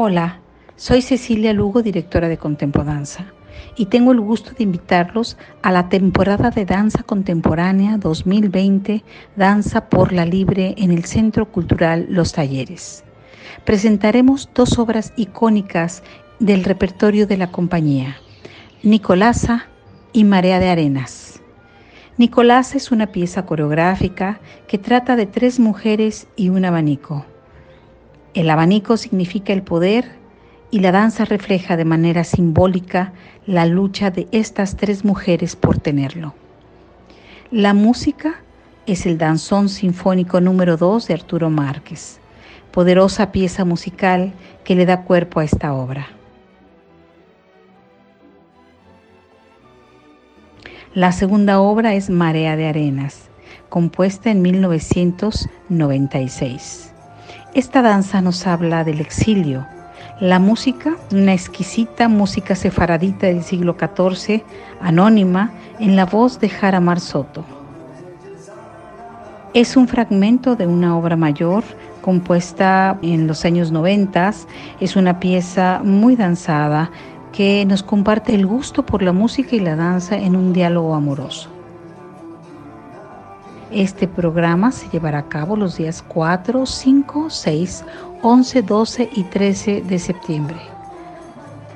Hola, soy Cecilia Lugo, directora de Contempodanza, y tengo el gusto de invitarlos a la temporada de Danza Contemporánea 2020, Danza por la Libre en el Centro Cultural Los Talleres. Presentaremos dos obras icónicas del repertorio de la compañía, Nicolasa y Marea de Arenas. Nicolasa es una pieza coreográfica que trata de tres mujeres y un abanico. El abanico significa el poder y la danza refleja de manera simbólica la lucha de estas tres mujeres por tenerlo. La música es el Danzón Sinfónico número 2 de Arturo Márquez, poderosa pieza musical que le da cuerpo a esta obra. La segunda obra es Marea de Arenas, compuesta en 1996. Esta danza nos habla del exilio, la música, una exquisita música sefaradita del siglo XIV, anónima, en la voz de Jaramar Soto. Es un fragmento de una obra mayor compuesta en los años 90. Es una pieza muy danzada que nos comparte el gusto por la música y la danza en un diálogo amoroso. Este programa se llevará a cabo los días 4, 5, 6, 11, 12 y 13 de septiembre.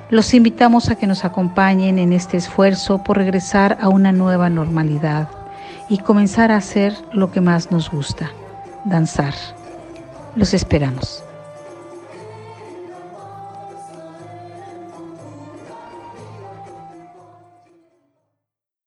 Los invitamos a que nos acompañen en este esfuerzo por regresar a una nueva normalidad y comenzar a hacer lo que más nos gusta, danzar. Los esperamos.